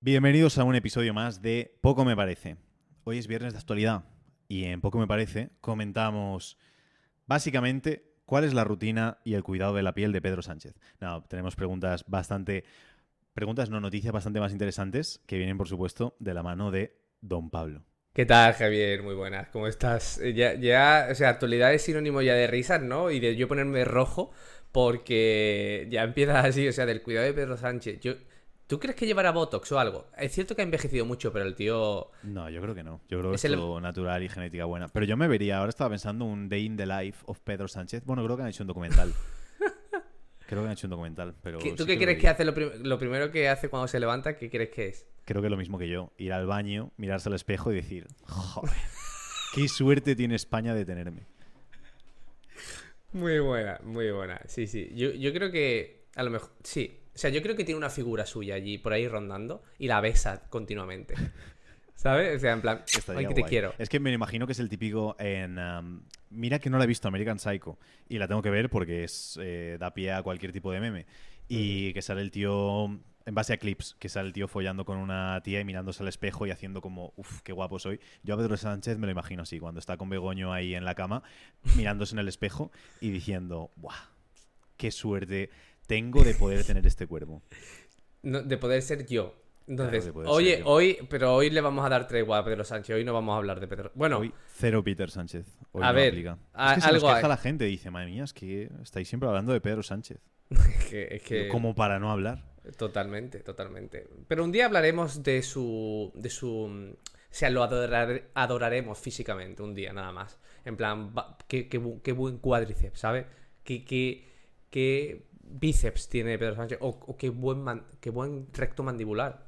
Bienvenidos a un episodio más de Poco me parece. Hoy es viernes de actualidad y en Poco me parece comentamos básicamente cuál es la rutina y el cuidado de la piel de Pedro Sánchez. Tenemos preguntas bastante preguntas no noticias bastante más interesantes que vienen por supuesto de la mano de Don Pablo. ¿Qué tal, Javier? Muy buenas, ¿cómo estás? Eh, Ya, ya, o sea, actualidad es sinónimo ya de risas, ¿no? Y de yo ponerme rojo porque ya empieza así, o sea, del cuidado de Pedro Sánchez. Yo, ¿Tú crees que llevará Botox o algo? Es cierto que ha envejecido mucho, pero el tío... No, yo creo que no. Yo creo que Es es el- todo natural y genética buena. Pero yo me vería, ahora estaba pensando un Day in the Life of Pedro Sánchez. Bueno, creo que han hecho un documental. creo que han hecho un documental, pero ¿Qué- ¿Tú sí qué crees que hace lo, prim- lo primero que hace cuando se levanta? ¿Qué crees que es? Creo que lo mismo que yo. Ir al baño, mirarse al espejo y decir, joder, qué suerte tiene España de tenerme. Muy buena, muy buena. Sí, sí. Yo, yo creo que a lo mejor... Sí. O sea, yo creo que tiene una figura suya allí por ahí rondando y la besa continuamente. ¿Sabes? O sea, en plan, ay, que te quiero. Es que me imagino que es el típico en... um, mira que no la he visto, American Psycho. Y la tengo que ver porque es eh, da pie a cualquier tipo de meme. Y que sale el tío... En base a clips, que sale el tío follando con una tía y mirándose al espejo y haciendo como, uff, qué guapo soy. Yo a Pedro Sánchez me lo imagino así, cuando está con Begoño ahí en la cama, mirándose en el espejo y diciendo, ¡buah! ¡Qué suerte tengo de poder tener este cuerpo! No, de poder ser yo. Entonces, ser oye, hoy, pero hoy le vamos a dar tregua a Pedro Sánchez. Hoy no vamos a hablar de Pedro. Bueno, Hoy, cero Peter Sánchez. Hoy A no ver, aplica. a- es que se algo nos queja la gente, dice, madre mía, es que estáis siempre hablando de Pedro Sánchez. es que, es que- Como para no hablar. totalmente, totalmente. Pero un día hablaremos de su, de su, o sea, lo adorar- adoraremos físicamente un día nada más. En plan, qué, qué qué buen cuádriceps, ¿sabes? Qué, qué, qué bíceps tiene Pedro Sánchez o, qué buen qué buen recto mandibular.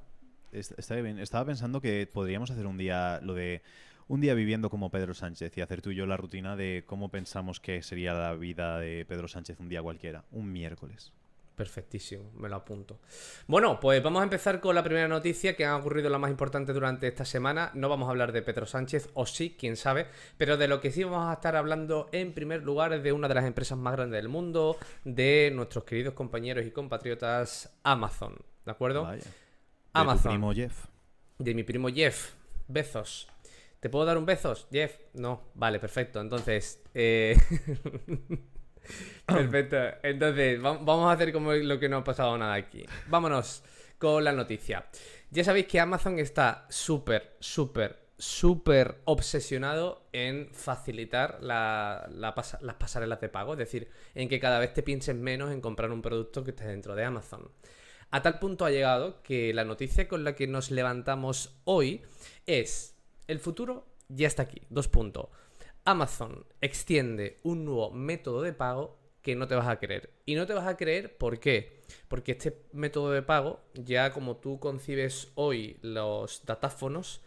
Estaba pensando que podríamos hacer un día lo de un día viviendo como Pedro Sánchez y hacer tú y yo la rutina de cómo pensamos que sería la vida de Pedro Sánchez un día cualquiera, un miércoles. Perfectísimo, me lo apunto. Bueno, pues vamos a empezar con la primera noticia que ha ocurrido la más importante durante esta semana. No vamos a hablar de Pedro Sánchez, o sí, quién sabe, pero de lo que sí vamos a estar hablando en primer lugar es de una de las empresas más grandes del mundo, de nuestros queridos compañeros y compatriotas Amazon, ¿de acuerdo? Vaya. De Amazon. primo Jeff. De mi primo Jeff Bezos. ¿Te puedo dar un Bezos, Jeff? No, vale, perfecto. Entonces, eh... perfecto. Entonces, va- vamos a hacer como lo que no ha pasado nada aquí. Vámonos con la noticia. Ya sabéis que Amazon está súper, súper, súper obsesionado en facilitar las pasarelas de pago. Es decir, en que cada vez te pienses menos en comprar un producto que esté dentro de Amazon. A tal punto ha llegado que la noticia con la que nos levantamos hoy es el futuro ya está aquí. Dos puntos. Amazon extiende un nuevo método de pago que no te vas a creer. Y no te vas a creer ¿por qué? Porque este método de pago, ya como tú concibes hoy los datáfonos,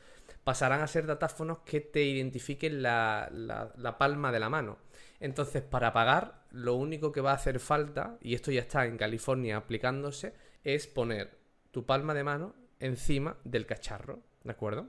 pasarán a ser datáfonos que te identifiquen la, la- la palma de la mano. Entonces, para pagar, lo único que va a hacer falta, y esto ya está en California aplicándose, es poner tu palma de mano encima del cacharro, ¿de acuerdo?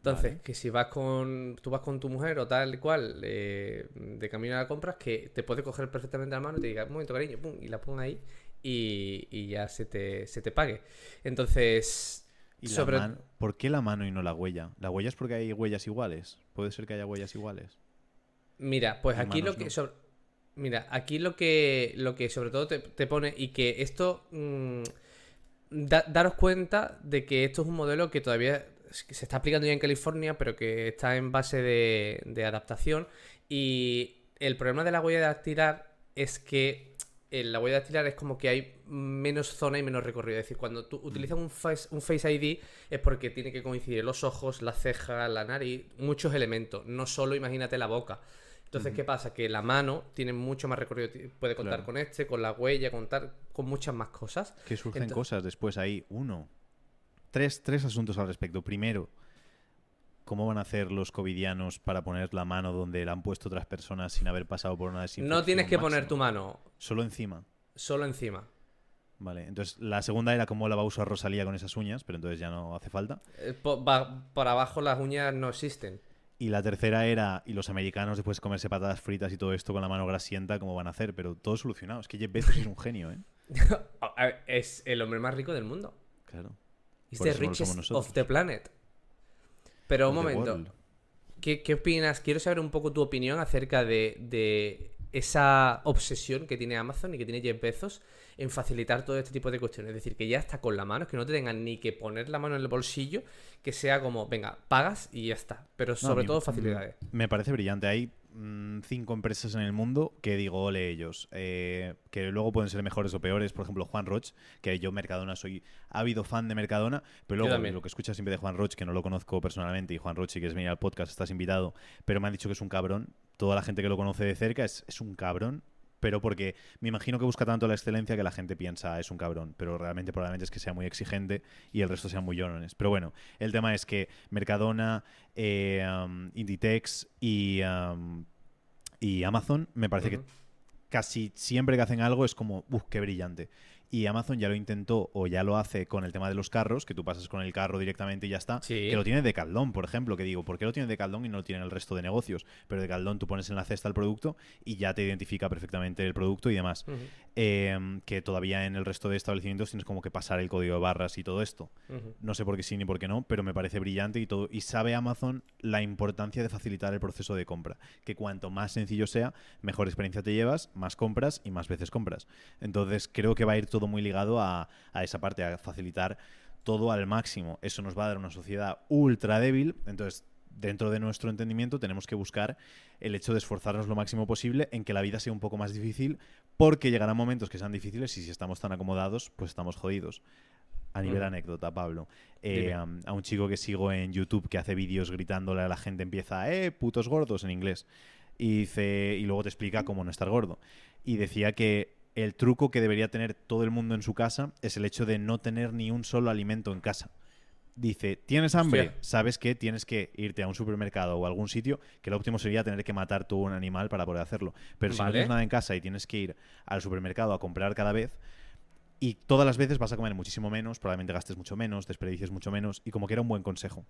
Entonces, Vale. que si vas con. Tú vas con tu mujer o tal y cual, eh, de camino a la compras, que te puede coger perfectamente la mano y te diga, un momento, cariño, pum, y la ponga ahí y, y ya se te, se te pague. Entonces. Y la sobre- man- ¿Por qué la mano y no la huella? ¿La huella es porque hay huellas iguales? ¿Puede ser que haya huellas iguales? Mira, pues aquí lo que. no. sobre- Mira, aquí lo que, lo que sobre todo te, te pone y que esto. mm, da- daros cuenta de que esto es un modelo que todavía que se está aplicando ya en California, pero que está en base de, de adaptación. Y el problema de la huella dactilar es que eh, la huella dactilar es como que hay menos zona y menos recorrido. Es decir, cuando tú utilizas un face, un face ID es porque tiene que coincidir los ojos, la ceja, la nariz, muchos elementos. No solo imagínate la boca. Entonces, ¿qué pasa? Que la mano tiene mucho más recorrido. Puede contar Claro. con este, con la huella, contar con muchas más cosas. Que surgen cosas después ahí. Uno. Tres, tres asuntos al respecto. Primero, ¿cómo van a hacer los covidianos para poner la mano donde la han puesto otras personas sin haber pasado por una desinfección No tienes que poner tu mano Solo encima. solo encima. Vale, entonces la segunda era cómo la va a usar Rosalía con esas uñas, pero entonces ya no hace falta. Eh, va- por abajo las uñas no existen. Y la tercera era, y los americanos después de comerse patatas fritas y todo esto con la mano grasienta, ¿cómo van a hacer? Pero todo solucionado. Es que Jeff Bezos es un genio, ¿eh? Es el hombre más rico del mundo. Claro. It's the richest of the planet. Pero un the momento. ¿Qué, qué opinas? Quiero saber un poco tu opinión acerca de, de esa obsesión que tiene Amazon y que tiene Jeff Bezos en facilitar todo este tipo de cuestiones. Es decir, que ya está con la mano, que no te tengan ni que poner la mano en el bolsillo, que sea como, venga, pagas y ya está. Pero sobre todo facilidades. Me parece brillante. Hay mm, cinco empresas en el mundo que digo, ole ellos. eh, que luego pueden ser mejores o peores. Por ejemplo, Juan Roch, que yo Mercadona soy ávido fan de Mercadona, pero luego lo que escuchas siempre de Juan Roch, que no lo conozco personalmente, y Juan Roch, si quieres venir al podcast, estás invitado, pero me han dicho que es un cabrón. Toda la gente que lo conoce de cerca es, es un cabrón. Pero porque me imagino que busca tanto la excelencia que la gente piensa "Ah, es un cabrón. Pero realmente probablemente es que sea muy exigente y el resto sean muy llorones. Pero bueno, el tema es que Mercadona, eh, um, Inditex y, um, y Amazon me parece que casi siempre que hacen algo es como, uff, qué brillante. Y Amazon ya lo intentó o ya lo hace con el tema de los carros, que tú pasas con el carro directamente y ya está. Sí. Que lo tiene de Caldón, por ejemplo, que digo, ¿por qué lo tiene de Caldón y no lo tiene el resto de negocios? Pero de Caldón tú pones en la cesta el producto y ya te identifica perfectamente el producto y demás. Eh, que todavía en el resto de establecimientos tienes como que pasar el código de barras y todo esto. No sé por qué sí ni por qué no, pero me parece brillante y todo. Y sabe Amazon la importancia de facilitar el proceso de compra. Que cuanto más sencillo sea, mejor experiencia te llevas, más compras y más veces compras. Entonces creo que va a ir todo muy ligado a, a esa parte, a facilitar todo al máximo. Eso nos va a dar una sociedad ultra débil. Entonces, dentro de nuestro entendimiento, tenemos que buscar el hecho de esforzarnos lo máximo posible en que la vida sea un poco más difícil, porque llegarán momentos que sean difíciles y si estamos tan acomodados, pues estamos jodidos. A nivel Ujú. anécdota, Pablo. Eh, am- a un chico que sigo en YouTube que hace vídeos gritándole a la gente, empieza, eh, putos gordos en inglés. Y, dice, y luego te explica cómo no estar gordo. Y decía que el truco que debería tener todo el mundo en su casa es el hecho de no tener ni un solo alimento en casa. Dice, ¿tienes hambre? Hostia. Sabes que tienes que irte a un supermercado o a algún sitio, que lo óptimo sería tener que matar tú un animal para poder hacerlo. Pero si no tienes nada en casa y tienes que ir al supermercado a comprar cada vez, y todas las veces vas a comer muchísimo menos, probablemente gastes mucho menos, desperdicies mucho menos, y como que era un buen consejo.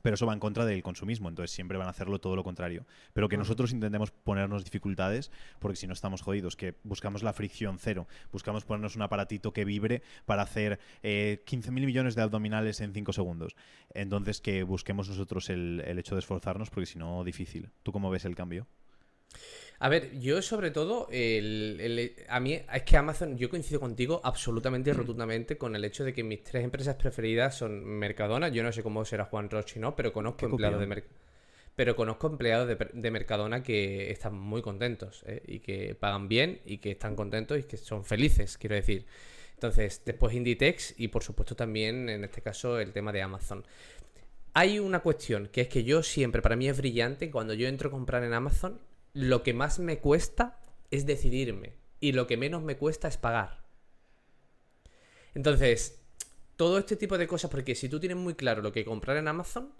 Pero eso va en contra del consumismo, entonces siempre van a hacerlo todo lo contrario. Pero que nosotros intentemos ponernos dificultades, porque si no estamos jodidos, que buscamos la fricción cero, buscamos ponernos un aparatito que vibre para hacer eh, 15.000 millones de abdominales en 5 segundos. Entonces que busquemos nosotros el, el hecho de esforzarnos, porque si no, difícil. ¿Tú cómo ves el cambio? A ver, yo sobre todo, el, el- a mí es que Amazon, yo coincido contigo absolutamente y rotundamente con el hecho de que mis tres empresas preferidas son Mercadona, yo no sé cómo será Juan Roche, ¿no? Pero conozco empleados de. Mercadona. Pero conozco empleados de, de Mercadona que están muy contentos ¿eh? y que pagan bien y que están contentos y que son felices, quiero decir. Entonces, después Inditex y por supuesto también, en este caso, el tema de Amazon. Hay una cuestión que es que yo siempre, para mí es brillante, cuando yo entro a comprar en Amazon, lo que más me cuesta es decidirme y lo que menos me cuesta es pagar. Entonces, todo este tipo de cosas, porque si tú tienes muy claro lo que comprar en Amazon,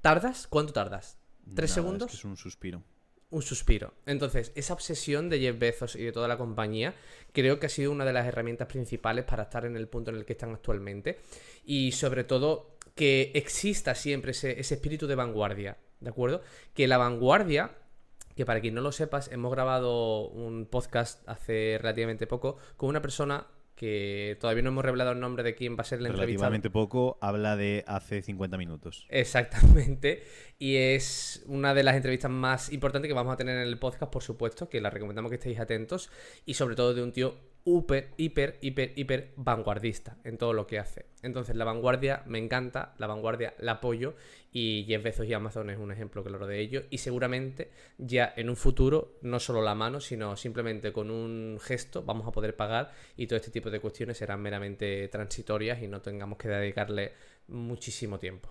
¿tardas? ¿Cuánto tardas? ¿Tres Nada, segundos? Es, que es un suspiro. un suspiro. Entonces, esa obsesión de Jeff Bezos y de toda la compañía creo que ha sido una de las herramientas principales para estar en el punto en el que están actualmente. Y sobre todo, que exista siempre ese, ese espíritu de vanguardia, ¿de acuerdo? Que la vanguardia, que para quien no lo sepas, hemos grabado un podcast hace relativamente poco con una persona que todavía no hemos revelado el nombre de quién va a ser el entrevistado. Relativamente poco, habla de hace 50 minutos. Exactamente. Y es una de las entrevistas más importantes que vamos a tener en el podcast, por supuesto, que la recomendamos que estéis atentos. Y sobre todo de un tío hiper, hiper, hiper, hiper vanguardista en todo lo que hace. Entonces, la vanguardia me encanta, la vanguardia la apoyo. Y Jeff Bezos y Amazon es un ejemplo claro de ello. Y seguramente ya en un futuro, no solo la mano, sino simplemente con un gesto, vamos a poder pagar. Y todo este tipo de cuestiones serán meramente transitorias y no tengamos que dedicarle muchísimo tiempo.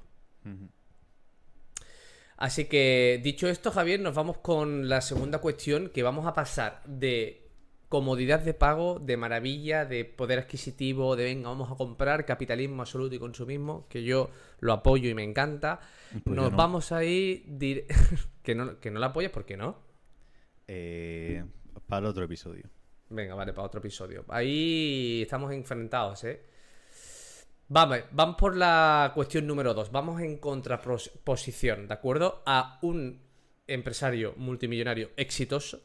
Así que, dicho esto, Javier, nos vamos con la segunda cuestión, que vamos a pasar de comodidad de pago, de maravilla, de poder adquisitivo, de venga, vamos a comprar, capitalismo absoluto y consumismo, que yo lo apoyo y me encanta. Pues nos no. vamos a ir... que, no, que no la apoyas, ¿por qué no? Eh, para otro episodio. Venga, vale, para otro episodio. Ahí estamos enfrentados, ¿eh? Vamos, vamos por la cuestión número dos. Vamos en contraposición, ¿de acuerdo? A un empresario multimillonario exitoso.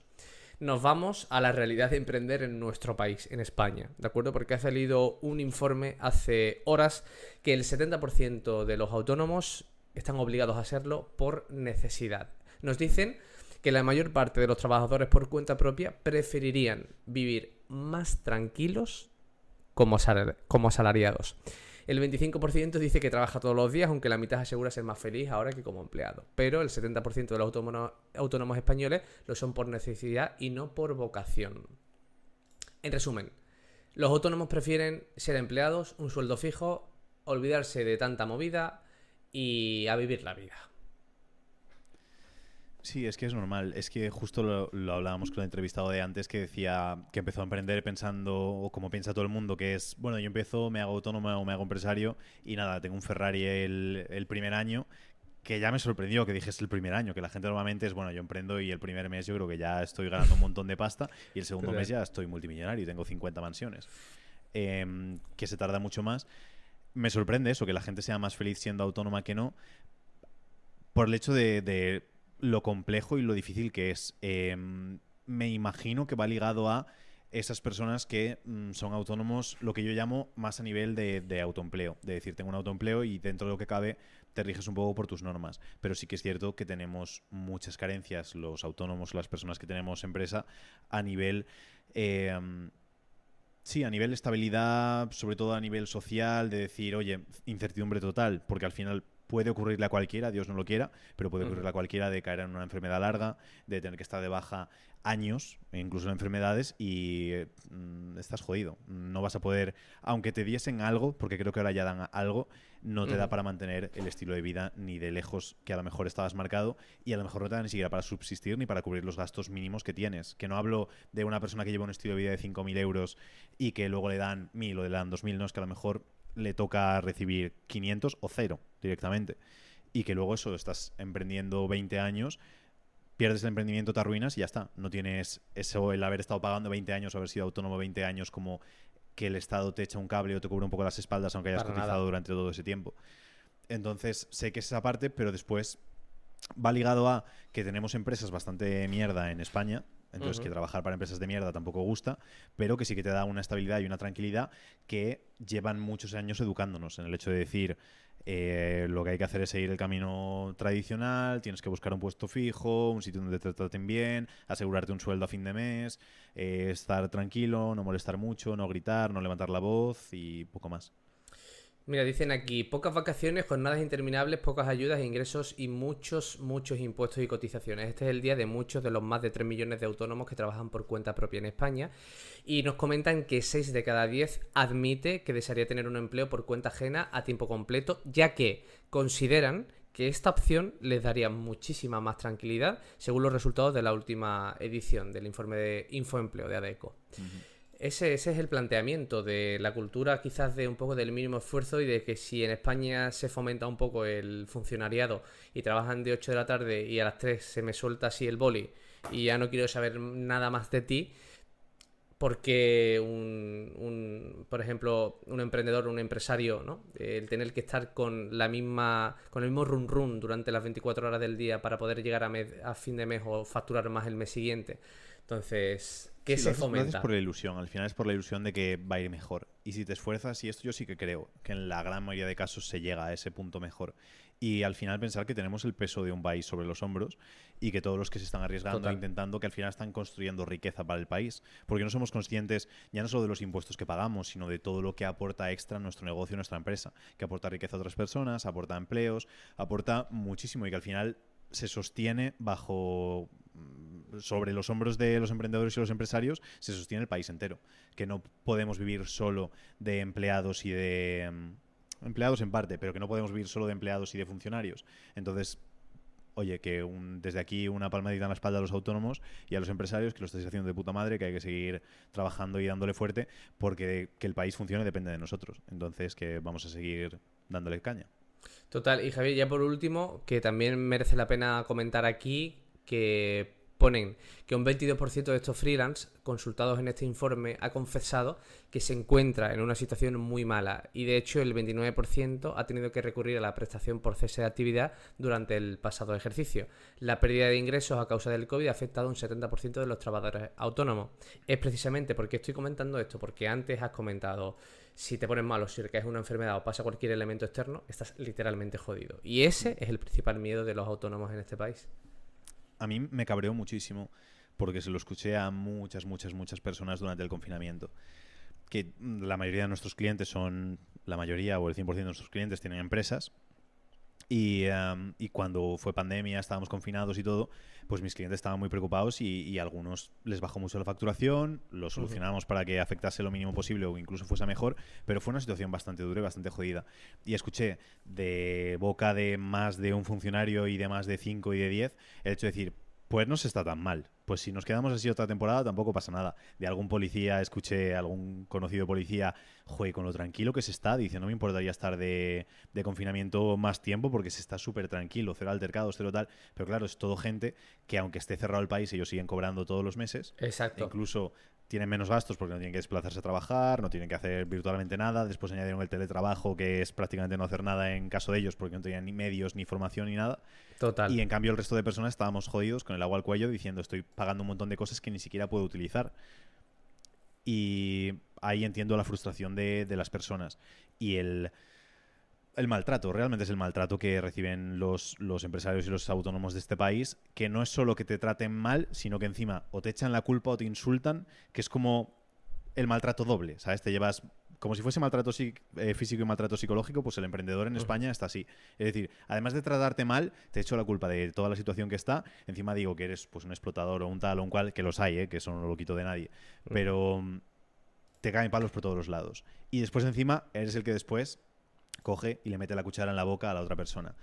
Nos vamos a la realidad de emprender en nuestro país, en España, ¿de acuerdo? Porque ha salido un informe hace horas que el 70% de los autónomos están obligados a hacerlo por necesidad. Nos dicen que la mayor parte de los trabajadores por cuenta propia preferirían vivir más tranquilos como, asalariados. El 25% dice que trabaja todos los días, aunque la mitad asegura ser más feliz ahora que como empleado. Pero el 70% de los autónomos, españoles lo son por necesidad y no por vocación. En resumen, los autónomos prefieren ser empleados, un sueldo fijo, olvidarse de tanta movida y a vivir la vida. Sí, es que es normal. Es que justo lo, hablábamos con el entrevistado de antes que decía que empezó a emprender pensando, o como piensa todo el mundo, que es, bueno, yo empiezo, me hago autónomo o me hago empresario y nada, tengo un Ferrari el, primer año, que ya me sorprendió que dijese el primer año, que la gente normalmente es, bueno, yo emprendo y el primer mes yo creo que ya estoy ganando un montón de pasta y el segundo mes ya estoy multimillonario y tengo 50 mansiones. Em, que se tarda mucho más. Me sorprende eso, que la gente sea más feliz siendo autónoma que no, por el hecho de lo complejo y lo difícil que es. Em, me imagino que va ligado a esas personas que mm, son autónomos, lo que yo llamo más a nivel de, autoempleo. De decir, tengo un autoempleo y dentro de lo que cabe te riges un poco por tus normas. Pero sí que es cierto que tenemos muchas carencias, los autónomos, las personas que tenemos empresa, a nivel... Em, sí, a nivel de estabilidad, sobre todo a nivel social, de decir, oye, incertidumbre total, porque al final puede ocurrirle a cualquiera, Dios no lo quiera, pero puede ocurrirle a cualquiera de caer en una enfermedad larga, de tener que estar de baja años, incluso en enfermedades, y mm, estás jodido. No vas a poder, aunque te diesen algo, porque creo que ahora ya dan algo, no te da para mantener el estilo de vida ni de lejos que a lo mejor estabas marcado y a lo mejor no te da ni siquiera para subsistir ni para cubrir los gastos mínimos que tienes. Que no hablo de una persona que lleva un estilo de vida de 5.000 euros y que luego le dan 1.000 o le dan 2.000, no, es que a lo mejor le toca recibir 500 o cero directamente. Y que luego eso, estás emprendiendo 20 años, pierdes el emprendimiento, te arruinas y ya está. No tienes eso, el haber estado pagando 20 años o haber sido autónomo 20 años como que el Estado te echa un cable o te cubre un poco las espaldas aunque hayas cotizado durante todo ese tiempo. Entonces, sé que es esa parte, pero después va ligado a que tenemos empresas bastante mierda en España, entonces, que trabajar para empresas de mierda tampoco gusta, pero que sí que te da una estabilidad y una tranquilidad que llevan muchos años educándonos en el hecho de decir, eh, lo que hay que hacer es seguir el camino tradicional, tienes que buscar un puesto fijo, un sitio donde te traten bien, asegurarte un sueldo a fin de mes, eh, estar tranquilo, no molestar mucho, no gritar, no levantar la voz y poco más. Mira, dicen aquí, pocas vacaciones, jornadas interminables, pocas ayudas, ingresos y muchos, muchos impuestos y cotizaciones. Este es el día de muchos de los más de 3 millones de autónomos que trabajan por cuenta propia en España. Y nos comentan que 6 de cada 10 admite que desearía tener un empleo por cuenta ajena a tiempo completo, ya que consideran que esta opción les daría muchísima más tranquilidad, según los resultados de la última edición del informe de Infoempleo de ADECO. Ese, es el planteamiento de la cultura quizás de un poco del mínimo esfuerzo y de que si en España se fomenta un poco el funcionariado y trabajan de 8 de la tarde y a las 3 se me suelta así el boli y ya no quiero saber nada más de ti, porque un, por ejemplo, un emprendedor, un empresario, ¿no? El tener que estar con la misma, con el mismo run run durante las 24 horas del día para poder llegar a fin de mes o facturar más el mes siguiente. Entonces, ¿Qué se fomenta? por la ilusión, al final es por la ilusión de que va a ir mejor. Y si te esfuerzas, y esto yo sí que creo, que en la gran mayoría de casos se llega a ese punto mejor. Y al final pensar que tenemos el peso de un país sobre los hombros y que todos los que se están arriesgando, e intentando, que al final están construyendo riqueza para el país. Porque no somos conscientes ya no solo de los impuestos que pagamos, sino de todo lo que aporta extra nuestro negocio, nuestra empresa. Que aporta riqueza a otras personas, aporta empleos, aporta muchísimo y que al final se sostiene bajo sobre los hombros de los emprendedores y los empresarios se sostiene el país entero. Que no podemos vivir solo de empleados y de... Mm, empleados en parte, pero que no podemos vivir solo de empleados y de funcionarios. Entonces, oye, que desde aquí una palmadita en la espalda a los autónomos y a los empresarios, que lo estáis haciendo de puta madre, que hay que seguir trabajando y dándole fuerte, porque que el país funcione depende de nosotros. Entonces, que vamos a seguir dándole caña. Total, y Javier, ya por último, que también merece la pena comentar aquí que ponen que un 22% de estos freelance consultados en este informe ha confesado que se encuentra en una situación muy mala y de hecho el 29% ha tenido que recurrir a la prestación por cese de actividad durante el pasado ejercicio. La pérdida de ingresos a causa del COVID ha afectado a un 70% de los trabajadores autónomos. Es precisamente porque estoy comentando esto, porque antes has comentado si te pones malo, si es una enfermedad o pasa cualquier elemento externo, estás literalmente jodido. Y ese es el principal miedo de los autónomos en este país. A mí me cabreó muchísimo porque se lo escuché a muchas, muchas, muchas personas durante el confinamiento. Que la mayoría de nuestros clientes son, la mayoría o el 100% de nuestros clientes tienen empresas y, y, cuando fue pandemia, estábamos confinados y todo, pues mis clientes estaban muy preocupados y, a algunos les bajó mucho la facturación, lo solucionamos para que afectase lo mínimo posible o incluso fuese mejor, pero fue una situación bastante dura y bastante jodida. Y escuché de boca de más de un funcionario y de más de cinco y de diez el hecho de decir, pues no se está tan mal. Pues si nos quedamos así otra temporada tampoco pasa nada. De algún policía, escuché algún conocido policía, joder, con lo tranquilo que se está, dice, no me importaría estar de, confinamiento más tiempo porque se está súper tranquilo, cero altercados, cero tal. Pero claro, es todo gente que aunque esté cerrado el país, ellos siguen cobrando todos los meses. Exacto. incluso tienen menos gastos porque no tienen que desplazarse a trabajar, no tienen que hacer virtualmente nada. Después añadieron el teletrabajo, que es prácticamente no hacer nada en caso de ellos porque no tenían ni medios, ni formación, ni nada. Total. Y en cambio el resto de personas estábamos jodidos con el agua al cuello diciendo estoy pagando un montón de cosas que ni siquiera puedo utilizar. Y ahí entiendo la frustración de, de las personas. Y el el maltrato, realmente es el maltrato que reciben los, los, empresarios y los autónomos de este país, que no es solo que te traten mal, sino que encima o te echan la culpa o te insultan, que es como el maltrato doble, ¿sabes? Te llevas como si fuese maltrato eh, físico y maltrato psicológico, pues el emprendedor en España está así. Es decir, además de tratarte mal, te echo la culpa de toda la situación que está, encima digo que eres pues un explotador o un tal o un cual, que los hay, ¿eh? que eso no lo quito de nadie, pero mm, te caen palos por todos los lados. Y después encima eres el que después coge y le mete la cuchara en la boca a la otra persona.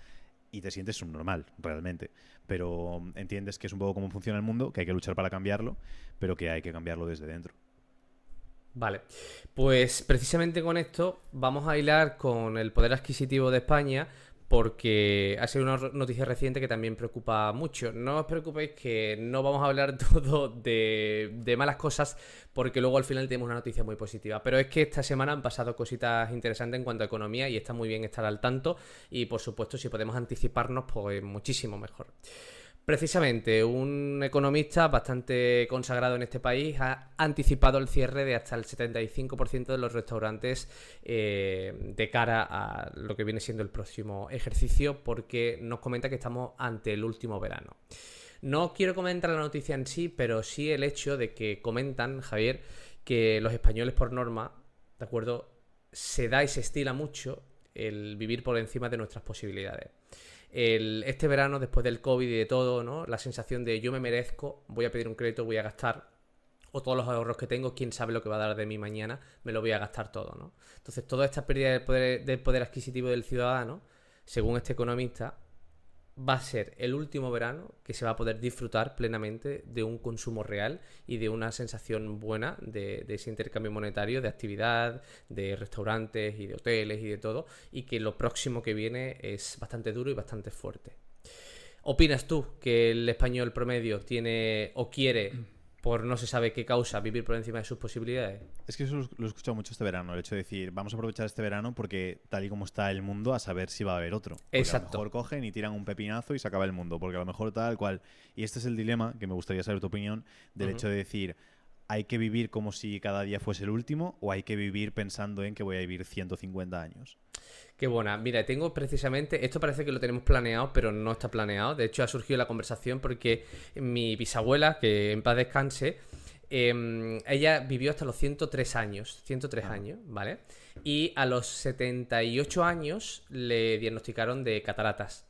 Y te sientes subnormal, realmente. Pero entiendes que es un poco cómo funciona el mundo, que hay que luchar para cambiarlo, pero que hay que cambiarlo desde dentro. Vale, pues precisamente con esto vamos a hilar con el poder adquisitivo de España, porque ha sido una noticia reciente que también preocupa mucho. No os preocupéis que no vamos a hablar todo de, malas cosas, porque luego al final tenemos una noticia muy positiva. Pero es que esta semana han pasado cositas interesantes en cuanto a economía y está muy bien estar al tanto. Y por supuesto, si podemos anticiparnos, pues muchísimo mejor. Precisamente, un economista bastante consagrado en este país ha anticipado el cierre de hasta el 75% de los restaurantes eh, de cara a lo que viene siendo el próximo ejercicio porque nos comenta que estamos ante el último verano. No quiero comentar la noticia en sí, pero sí el hecho de que comentan, Javier, que los españoles por norma, ¿de acuerdo? Se da y se estila mucho el vivir por encima de nuestras posibilidades este verano, después del COVID y de todo, ¿no? La sensación de yo me merezco, voy a pedir un crédito, voy a gastar, o todos los ahorros que tengo, quién sabe lo que va a dar de mí mañana, me lo voy a gastar todo, ¿no? Entonces, toda esta pérdida del poder, del poder adquisitivo del ciudadano, según este economista, va a ser el último verano que se va a poder disfrutar plenamente de un consumo real y de una sensación buena de, ese intercambio monetario, de actividad, de restaurantes y de hoteles y de todo, y que lo próximo que viene es bastante duro y bastante fuerte. ¿Opinas tú que el español promedio tiene o quiere por no se sabe qué causa vivir por encima de sus posibilidades. Es que eso lo he escuchado mucho este verano, el hecho de decir, vamos a aprovechar este verano porque tal y como está el mundo, a saber si va a haber otro. Exacto. A lo mejor cogen y tiran un pepinazo y se acaba el mundo, porque a lo mejor tal cual. Y este es el dilema, que me gustaría saber tu opinión, del hecho de decir, ¿hay que vivir como si cada día fuese el último o hay que vivir pensando en que voy a vivir 150 años? Qué buena. Mira, tengo precisamente, esto parece que lo tenemos planeado, pero no está planeado. De hecho, ha surgido la conversación porque mi bisabuela, que en paz descanse, em, ella vivió hasta los 103 años, 103 ah. años, ¿vale? Y a los 78 años le diagnosticaron de cataratas,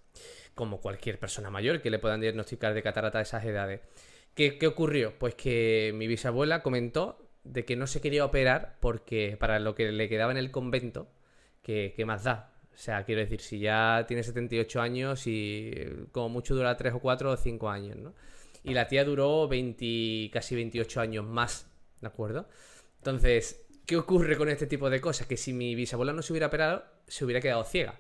como cualquier persona mayor que le puedan diagnosticar de cataratas a esas edades. ¿Qué, ¿Qué ocurrió? Pues que mi bisabuela comentó de que no se quería operar porque para lo que le quedaba en el convento, ¿qué, más da? O sea, quiero decir, si ya tiene 78 años y como mucho dura 3 o 4 o 5 años, ¿no? Y la tía duró 20, casi 28 años más, ¿de acuerdo? Entonces, ¿qué ocurre con este tipo de cosas? Que si mi bisabuela no se hubiera operado, se hubiera quedado ciega.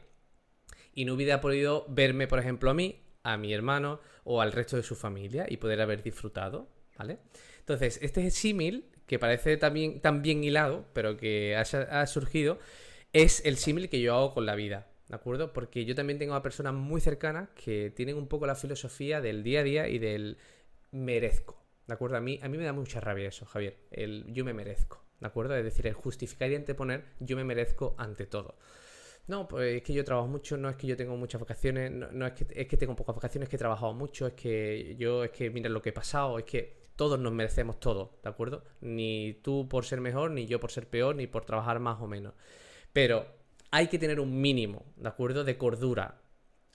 Y no hubiera podido verme, por ejemplo, a mí, a mi hermano o al resto de su familia y poder haber disfrutado, ¿vale? Entonces, este símil, que parece también tan bien hilado, pero que ha surgido, es el símil que yo hago con la vida. ¿De acuerdo? Porque yo también tengo a personas muy cercanas que tienen un poco la filosofía del día a día y del merezco. ¿De acuerdo? A mí, a mí me da mucha rabia eso, Javier. El yo me merezco. ¿De acuerdo? Es decir, el justificar y anteponer yo me merezco ante todo. No, pues es que yo trabajo mucho, no es que yo tengo muchas vacaciones, no, es, que, es que tengo pocas vacaciones, es que he trabajado mucho, es que yo, es que mira lo que he pasado, es que todos nos merecemos todo, ¿de acuerdo? Ni tú por ser mejor, ni yo por ser peor, ni por trabajar más o menos. Pero hay que tener un mínimo, ¿de acuerdo? De cordura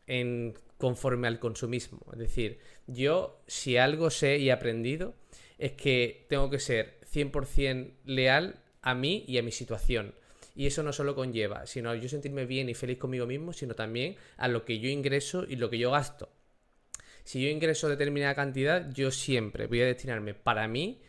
en, conforme al consumismo. Es decir, yo si algo sé y he aprendido es que tengo que ser 100% leal a mí y a mi situación. Y eso no solo conlleva, sino a yo sentirme bien y feliz conmigo mismo, sino también a lo que yo ingreso y lo que yo gasto. Si yo ingreso determinada cantidad, yo siempre voy a destinarme para mí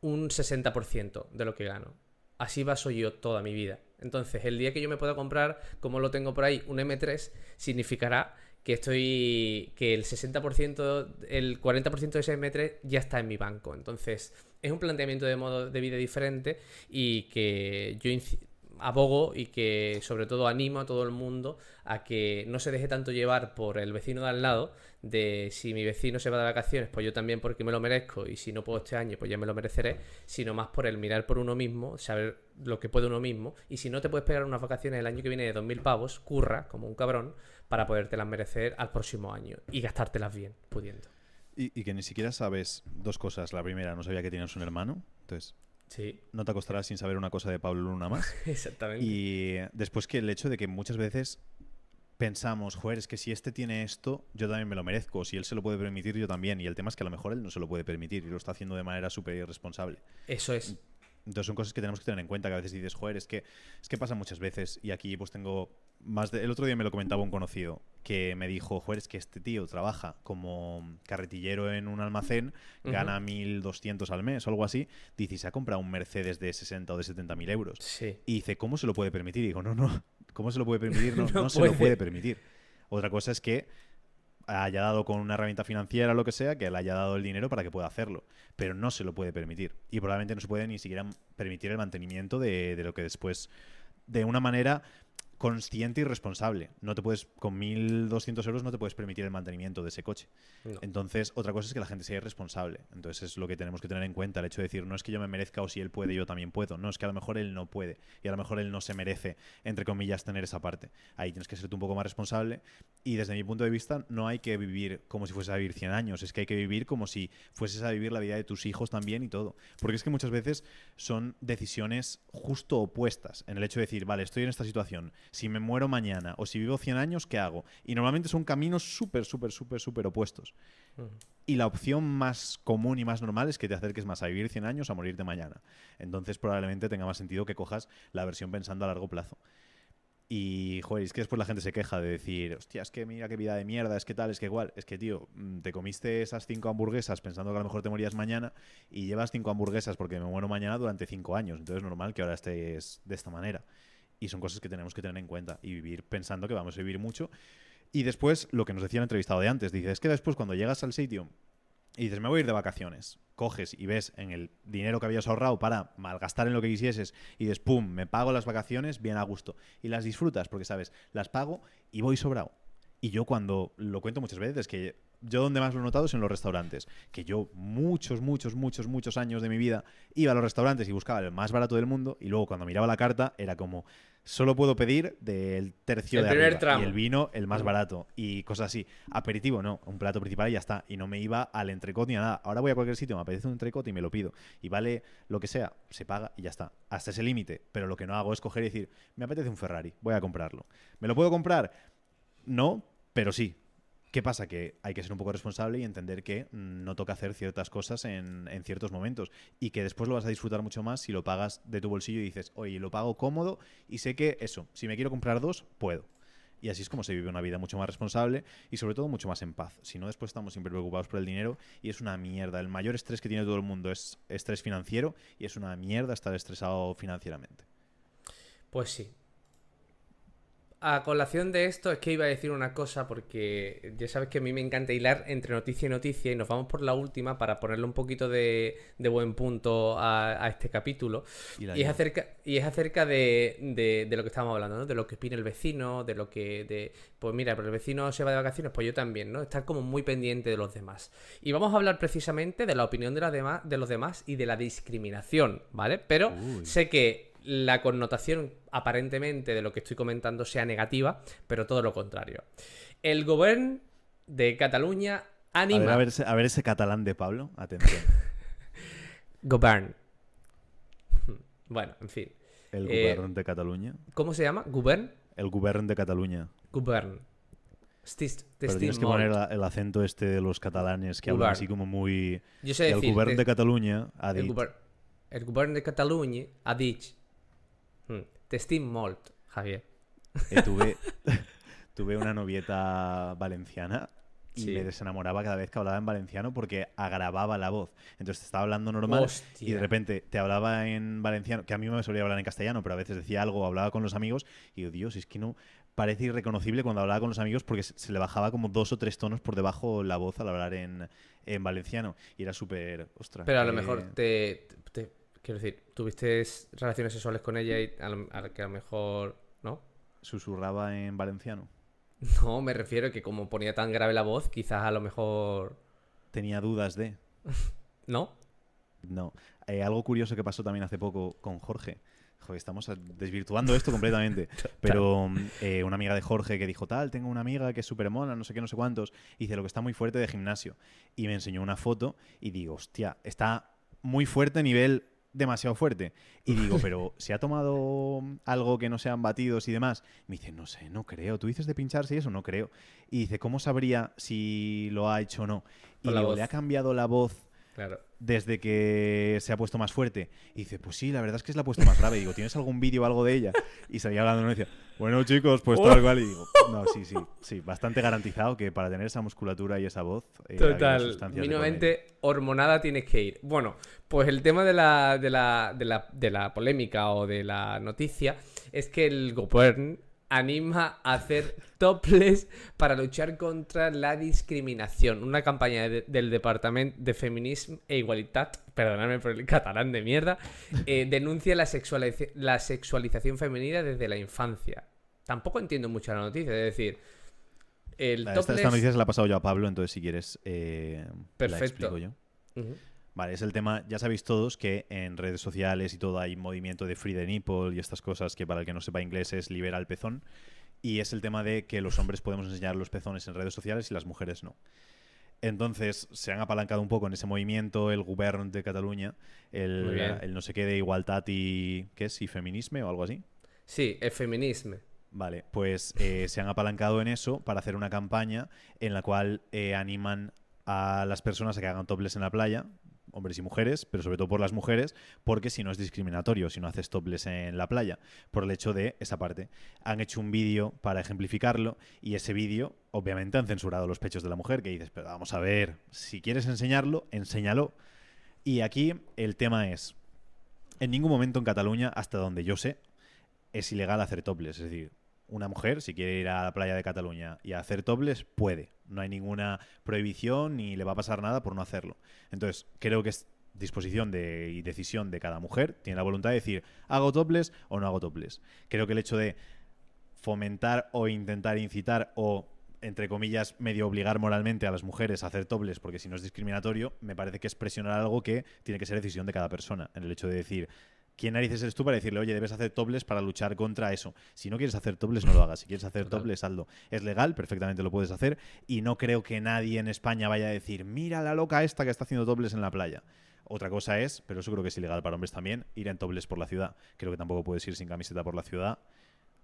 un 60% de lo que gano. Así baso yo toda mi vida. Entonces, el día que yo me pueda comprar, como lo tengo por ahí, un M3, significará que estoy. que el 60%, el 40% de ese M3 ya está en mi banco. Entonces, es un planteamiento de modo de vida diferente y que yo abogo y que sobre todo animo a todo el mundo a que no se deje tanto llevar por el vecino de al lado, de si mi vecino se va de vacaciones, pues yo también porque me lo merezco y si no puedo este año, pues ya me lo mereceré, sino más por el mirar por uno mismo, saber lo que puede uno mismo y si no te puedes pegar unas vacaciones el año que viene de 2.000 pavos, curra como un cabrón para podértelas merecer al próximo año y gastártelas bien, pudiendo. Y, que ni siquiera sabes dos cosas. La primera, no sabía que tenías un hermano, entonces Sí. No te acostarás sin saber una cosa de Pablo Luna más. Exactamente. Y después que el hecho de que muchas veces pensamos, joder, es que si este tiene esto, yo también me lo merezco. Si él se lo puede permitir, yo también. Y el tema es que a lo mejor él no se lo puede permitir y lo está haciendo de manera súper irresponsable. Eso es. Entonces son cosas que tenemos que tener en cuenta, que a veces dices, joder, es que, es que pasa muchas veces. Y aquí pues tengo más de... El otro día me lo comentaba un conocido que me dijo, joder, es que este tío trabaja como carretillero en un almacén, gana 1.200 al mes o algo así, dice, se ha comprado un Mercedes de 60 o de 70 mil euros. Sí. Y dice, ¿cómo se lo puede permitir? Y digo, no, no, ¿cómo se lo puede permitir? No, no, se lo puede permitir. Otra cosa es que haya dado con una herramienta financiera o lo que sea, que le haya dado el dinero para que pueda hacerlo. Pero no se lo puede permitir. Y probablemente no se puede ni siquiera permitir el mantenimiento de, de lo que después, de una manera consciente y responsable. No te puedes, con 1.200 euros no te puedes permitir el mantenimiento de ese coche. Entonces, otra cosa es que la gente sea irresponsable. Entonces, es lo que tenemos que tener en cuenta. El hecho de decir, no es que yo me merezca o si él puede, yo también puedo. No, es que a lo mejor él no puede. Y a lo mejor él no se merece, entre comillas, tener esa parte. Ahí tienes que ser tú un poco más responsable. Y desde mi punto de vista, no hay que vivir como si fuese a vivir 100 años. Es que hay que vivir como si fueses a vivir la vida de tus hijos también y todo. Porque es que muchas veces son decisiones justo opuestas. En el hecho de decir, vale, estoy en esta situación si me muero mañana o si vivo 100 años, ¿qué hago? Y normalmente son caminos súper, súper, súper, súper opuestos. Y la opción más común y más normal es que te acerques más a vivir 100 años a morirte mañana. Entonces probablemente tenga más sentido que cojas la versión pensando a largo plazo. Y, joder, es que después la gente se queja de decir, hostia, es que mira qué vida de mierda, es que tal, es que igual. Es que, tío, mm, te comiste esas cinco hamburguesas pensando que a lo mejor te morías mañana y llevas cinco hamburguesas porque me muero mañana durante cinco años. Entonces es normal que ahora estés de esta manera. Y son cosas que tenemos que tener en cuenta y vivir pensando que vamos a vivir mucho. Y después, lo que nos decía el entrevistado de antes, dice, es que después cuando llegas al sitio y dices, me voy a ir de vacaciones, coges y ves en el dinero que habías ahorrado para malgastar en lo que quisieses y dices, pum, me pago las vacaciones bien a gusto. Y las disfrutas porque, sabes, las pago y voy sobrado. Y yo cuando lo cuento muchas veces, que yo donde más lo he notado es en los restaurantes. Que yo muchos, muchos, muchos, muchos años de mi vida iba a los restaurantes y buscaba el más barato del mundo y luego cuando miraba la carta era como, solo puedo pedir del tercio de arriba y el vino el más barato y cosas así. Aperitivo no, un plato principal y ya está. Y no me iba al entrecot ni a nada. Ahora voy a cualquier sitio, me apetece un entrecot y me lo pido. Y vale lo que sea, se paga y ya está. Hasta ese límite. Pero lo que no hago es coger y decir, me apetece un Ferrari, voy a comprarlo. ¿Me lo puedo comprar? No, pero sí, ¿Qué pasa? Que hay que ser un poco responsable y entender que mm, no toca hacer ciertas cosas en, ciertos momentos y que después lo vas a disfrutar mucho más si lo pagas de tu bolsillo y dices, oye, lo pago cómodo y sé que eso, si me quiero comprar dos, puedo. Y así es como se vive una vida mucho más responsable y sobre todo mucho más en paz. Si no, después estamos siempre preocupados por el dinero y es una mierda. El mayor estrés que tiene todo el mundo es estrés financiero y es una mierda estar estresado financieramente. Pues sí, a colación de esto es que iba a decir una cosa porque ya sabes que a mí me encanta hilar entre noticia y noticia y nos vamos por la última para ponerle un poquito de, buen punto a, este capítulo. Y, es acerca, y es acerca de, lo que estábamos hablando, ¿no? De lo que opina el vecino, de lo que... De, pues mira, pero el vecino se va de vacaciones, pues yo también, ¿no? Estar como muy pendiente de los demás. Y vamos a hablar precisamente de la opinión de, la de los demás y de la discriminación, ¿vale? Pero sé que la connotación aparentemente de lo que estoy comentando sea negativa, pero todo lo contrario. El gobierno de Cataluña anima... A ver, a ver, ese, catalán de Pablo, atención. Govern. Bueno, en fin. El eh, de Cataluña. ¿Cómo se llama? ¿Govern? El gobierno de Cataluña. Govern. Pero tienes que poner el acento este de los catalanes que hablan así como muy... Yo sé el de Cataluña ha dicho... El gobierno de Cataluña ha dicho T'estim molt, Javier. Eh, tuve, tuve una novieta valenciana y me desenamoraba cada vez que hablaba en valenciano porque agravaba la voz. Entonces estaba hablando normal y de repente te hablaba en valenciano, que a mí me solía hablar en castellano, pero a veces decía algo, hablaba con los amigos y digo, Dios, es que no parece irreconocible cuando hablaba con los amigos porque se le bajaba como dos o tres tonos por debajo la voz al hablar en, valenciano y era súper, ostras. Pero a lo mejor te Quiero decir, ¿tuviste relaciones sexuales con ella y a, que a lo mejor, ¿no? ¿Susurraba en valenciano? No, me refiero a que como ponía tan grave la voz, quizás a lo mejor... Tenía dudas de... ¿No? No. Eh, algo curioso que pasó también hace poco con Jorge. Joder, estamos desvirtuando esto completamente. Pero eh, una amiga de Jorge que dijo, tal, tengo una amiga que es súper mona, no sé qué, no sé cuántos. Y dice lo que está muy fuerte de gimnasio. Y me enseñó una foto y digo, hostia, está muy fuerte a nivel demasiado fuerte. Y digo, pero ¿se ha tomado algo que no sean batidos y demás? Me dice, no sé, no creo. ¿Tú dices de pincharse y eso? No creo. Y dice, ¿cómo sabría si lo ha hecho o no? Y digo, ¿le ha cambiado la voz Claro. Desde que se ha puesto más fuerte. Y dice, pues sí, la verdad es que se la ha puesto más grave. Y digo, ¿tienes algún vídeo o algo de ella? Y salía hablando y me decía, bueno chicos, pues tal cual. Y digo, no, sí, sí, sí, bastante garantizado que para tener esa musculatura y esa voz. Eh, Total, mínimamente hormonada tienes que ir. Bueno, pues el tema de la, de la, de la, de la polémica o de la noticia es que el gobierno anima a hacer topless para luchar contra la discriminación. Una campaña del Departamento de Feminismo e Igualdad, perdonadme por el catalán de mierda, eh, denuncia la, la sexualización femenina desde la infancia. Tampoco entiendo mucho la noticia, es decir... El esta, noticia se la ha pasado yo a Pablo, entonces si quieres eh, Perfecto. la explico yo. Vale, es el tema, ya sabéis todos que en redes sociales y todo hay movimiento de free the nipple y estas cosas que para el que no sepa inglés es libera el pezón. Y es el tema de que los hombres podemos enseñar los pezones en redes sociales y las mujeres no. Entonces se han apalancado un poco en ese movimiento el gobierno de Cataluña, el, no sé qué de igualdad y. ¿qué es? ¿Y feminisme o algo así? Sí, el feminismo. Vale, pues eh, se han apalancado en eso para hacer una campaña en la cual eh, animan a las personas a que hagan toples en la playa, hombres y mujeres, pero sobre todo por las mujeres, porque si no es discriminatorio, si no haces topless en la playa, por el hecho de esa parte. Han hecho un vídeo para ejemplificarlo y ese vídeo, obviamente, han censurado los pechos de la mujer, que dices, pero vamos a ver, si quieres enseñarlo, enséñalo. Y aquí el tema es, en ningún momento en Cataluña, hasta donde yo sé, es ilegal hacer topless, es decir, una mujer, si quiere ir a la playa de Cataluña y hacer topless, puede. No hay ninguna prohibición ni le va a pasar nada por no hacerlo. Entonces, creo que es disposición de, y decisión de cada mujer. Tiene la voluntad de decir, ¿hago topless o no hago topless? Creo que el hecho de fomentar o intentar incitar o entre comillas, medio obligar moralmente a las mujeres a hacer topless, porque si no es discriminatorio, me parece que es presionar algo que tiene que ser decisión de cada persona. En el hecho de decir, ¿Quién narices eres tú para decirle, oye, debes hacer tobles para luchar contra eso? Si no quieres hacer tobles, no lo hagas. Si quieres hacer tobles, hazlo. Es legal, perfectamente lo puedes hacer. Y no creo que nadie en España vaya a decir, mira la loca esta que está haciendo tobles en la playa. Otra cosa es, pero eso creo que es ilegal para hombres también, ir en tobles por la ciudad. Creo que tampoco puedes ir sin camiseta por la ciudad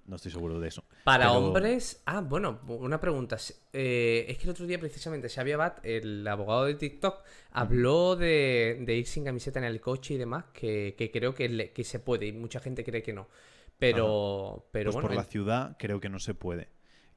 no estoy seguro de eso. Para hombres. Ah, bueno, una pregunta. Eh, es que el otro día, precisamente, Xavi Abad, el abogado de TikTok, habló de, ir sin camiseta en el coche y demás, que, creo que, que, se puede y mucha gente cree que no. Pero, pero pues bueno. Por la ciudad, creo que no se puede.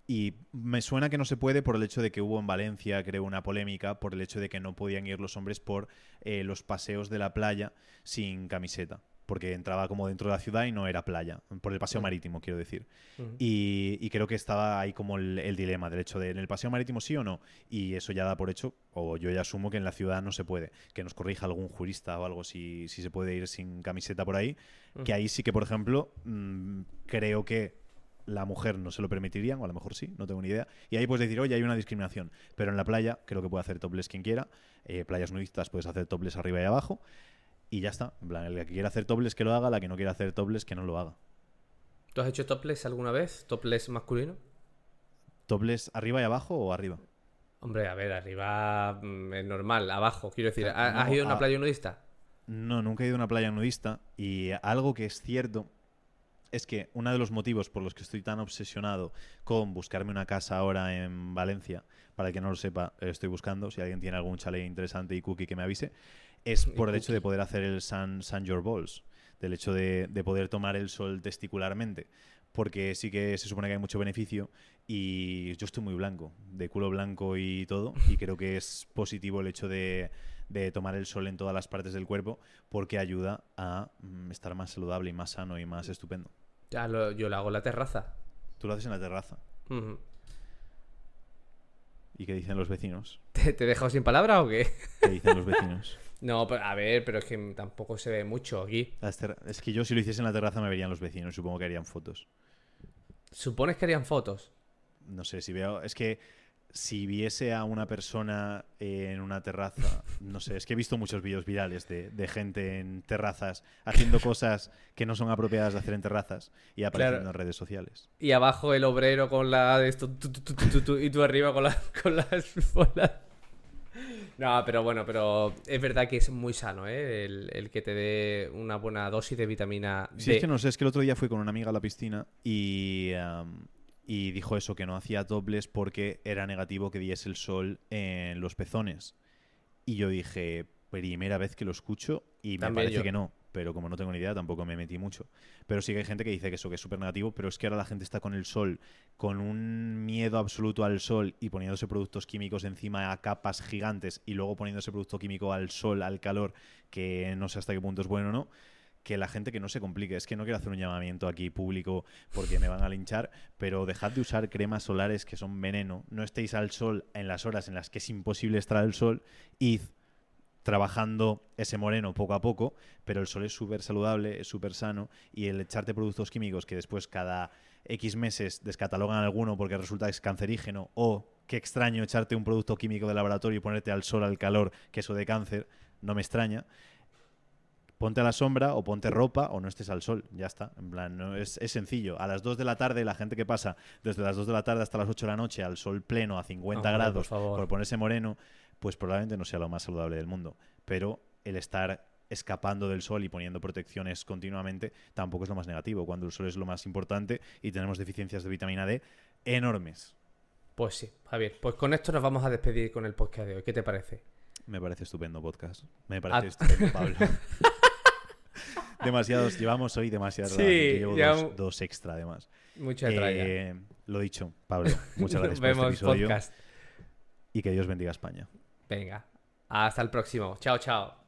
Y me suena que no se puede por el hecho de que hubo en Valencia, creo, una polémica por el hecho de que no podían ir los hombres por eh, los paseos de la playa sin camiseta porque entraba como dentro de la ciudad y no era playa, por el paseo Mm. marítimo, quiero decir. Ujú. Y, y creo que estaba ahí como el, el dilema del hecho de en el paseo marítimo sí o no. Y eso ya da por hecho, o yo ya asumo que en la ciudad no se puede. Que nos corrija algún jurista o algo si, si se puede ir sin camiseta por ahí. Que Ujú. ahí sí que, por ejemplo, mm, creo que la mujer no se lo permitirían, o a lo mejor sí, no tengo ni idea. Y ahí puedes decir, oye, hay una discriminación. Pero en la playa creo que puede hacer topless quien quiera. Eh, playas nudistas puedes hacer topless arriba y abajo. Y ya está. En plan, el que quiera hacer topless que lo haga, la que no quiera hacer topless que no lo haga. ¿Tú has hecho topless alguna vez? ¿Topless masculino? ¿Topless arriba y abajo o arriba? Hombre, a ver, arriba mm, es normal, abajo. Quiero decir, Claro, ¿ha- ¿has ido a una playa nudista? No, nunca he ido a una playa nudista y algo que es cierto es que uno de los motivos por los que estoy tan obsesionado con buscarme una casa ahora en Valencia, para el que no lo sepa, estoy buscando, si alguien tiene algún chalet interesante y cookie que me avise, es por el hecho de poder hacer el sun, sun your balls, del hecho de, de poder tomar el sol testicularmente. Porque sí que se supone que hay mucho beneficio y yo estoy muy blanco, de culo blanco y todo, y creo que es positivo el hecho de, de tomar el sol en todas las partes del cuerpo porque ayuda a mm, estar más saludable y más sano y más estupendo. Ya, lo- yo lo hago en la terraza. Tú lo haces en la terraza. ¿Y qué dicen los vecinos? ¿Te, te he dejado sin palabra o qué? ¿Qué dicen los vecinos? No, pero, a ver, pero es que tampoco se ve mucho aquí. Es que yo si lo hiciese en la terraza me verían los vecinos, supongo que harían fotos. ¿Supones que harían fotos? No sé, si veo... Es que si viese a una persona en una terraza, no sé, es que he visto muchos vídeos virales de, de gente en terrazas haciendo cosas que no son apropiadas de hacer en terrazas y apareciendo Claro. en redes sociales. Y abajo el obrero con la de esto, tu, tu, tu, y tú arriba con, la, con las bolas. No, pero bueno, pero es verdad que es muy sano, ¿eh? El, el que te dé una buena dosis de vitamina D. Sí, es que no sé, es que el otro día fui con una amiga a la piscina y, y dijo eso, que no hacía dobles porque era negativo que diese el sol en los pezones. Y yo dije, primera vez que lo escucho y me parece yo. que no, pero como no tengo ni idea tampoco me metí mucho. Pero sí que hay gente que dice que eso, que es súper negativo, pero es que ahora la gente está con el sol, con un miedo absoluto al sol y poniéndose productos químicos encima a capas gigantes y luego poniéndose producto químico al sol, al calor, que no sé hasta qué punto es bueno o no que la gente que no se complique. Es que no quiero hacer un llamamiento aquí público porque me van a linchar, pero dejad de usar cremas solares que son veneno. No estéis al sol en las horas en las que es imposible estar al sol. Id trabajando ese moreno poco a poco, pero el sol es súper saludable, es súper sano y el echarte productos químicos que después cada X meses descatalogan alguno porque resulta que es cancerígeno o qué extraño echarte un producto químico de laboratorio y ponerte al sol, al calor, que eso de cáncer, no me extraña ponte a la sombra o ponte ropa o no estés al sol. Ya está. En plan, no, es, es sencillo. A las 2 de la tarde, la gente que pasa desde las 2 de la tarde hasta las 8 de la noche al sol pleno a 50 Hombre, por grados por ponerse moreno, pues probablemente no sea lo más saludable del mundo. Pero el estar escapando del sol y poniendo protecciones continuamente tampoco es lo más negativo, cuando el sol es lo más importante y tenemos deficiencias de vitamina D enormes. Pues sí, Javier. Pues con esto nos vamos a despedir con el podcast de hoy. ¿Qué te parece? Me parece estupendo podcast. Me parece Ah. estupendo, Pablo. Demasiados, llevamos hoy demasiados. Sí, llevo dos, extra además. Mucha. Eh, lo dicho, Pablo, muchas gracias por este vemos episodio podcast. y que Dios bendiga a España. Venga. Hasta el próximo. Chao, chao.